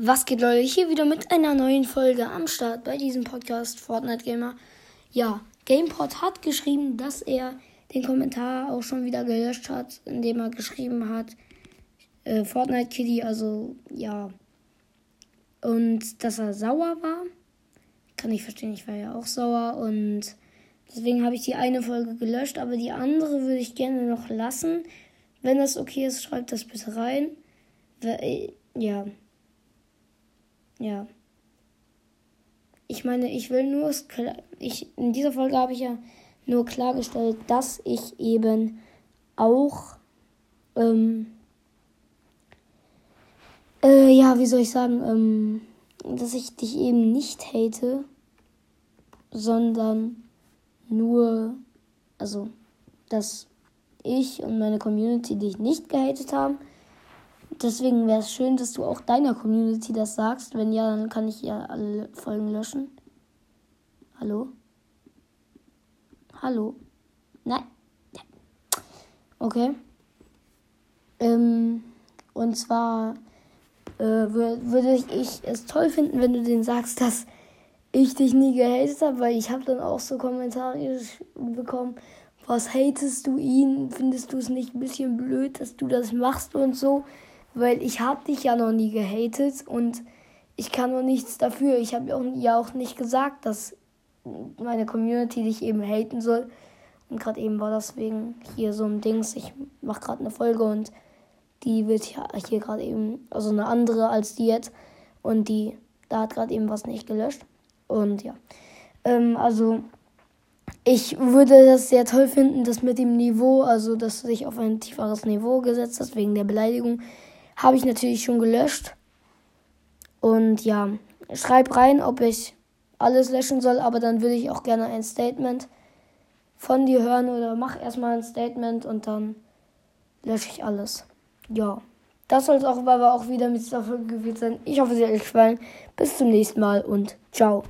Was geht, Leute? Hier wieder mit einer neuen Folge am Start bei diesem Podcast Fortnite Gamer. Ja, GamePod hat geschrieben, dass er den Kommentar auch schon wieder gelöscht hat, indem er geschrieben hat, äh, Fortnite Kitty, also ja. Und dass er sauer war. Kann ich verstehen, ich war ja auch sauer und deswegen habe ich die eine Folge gelöscht, aber die andere würde ich gerne noch lassen. Wenn das okay ist, schreibt das bitte rein. Äh, ja. Ja. Ich meine, ich will nur, ich, in dieser Folge habe ich ja nur klargestellt, dass ich eben auch, ähm, äh, ja, wie soll ich sagen, ähm, dass ich dich eben nicht hate, sondern nur, also, dass ich und meine Community dich nicht gehatet haben Deswegen wäre es schön, dass du auch deiner Community das sagst. Wenn ja, dann kann ich ja alle Folgen löschen. Hallo? Hallo? Nein. Okay. Ähm, und zwar äh, würde ich, es toll finden, wenn du denen sagst, dass ich dich nie gehatet habe, weil ich habe dann auch so Kommentare bekommen, was hatest du ihn? Findest du es nicht ein bisschen blöd, dass du das machst und so? Weil ich habe dich ja noch nie gehatet und ich kann noch nichts dafür. Ich habe ja auch nicht gesagt, dass meine Community dich eben haten soll. Und gerade eben war deswegen hier so ein Dings. Ich mache gerade eine Folge und die wird hier gerade eben, also eine andere als die jetzt. Und die, da hat gerade eben was nicht gelöscht. Und ja. Ähm, also ich würde das sehr toll finden, dass mit dem Niveau, also dass du dich auf ein tieferes Niveau gesetzt hast, wegen der Beleidigung. Habe ich natürlich schon gelöscht. Und ja, schreib rein, ob ich alles löschen soll, aber dann würde ich auch gerne ein Statement von dir hören oder mach erstmal ein Statement und dann lösche ich alles. Ja, das soll es auch, aber auch wieder mit dieser Folge gewesen sein. Ich hoffe, sie hat euch gefallen. Bis zum nächsten Mal und ciao.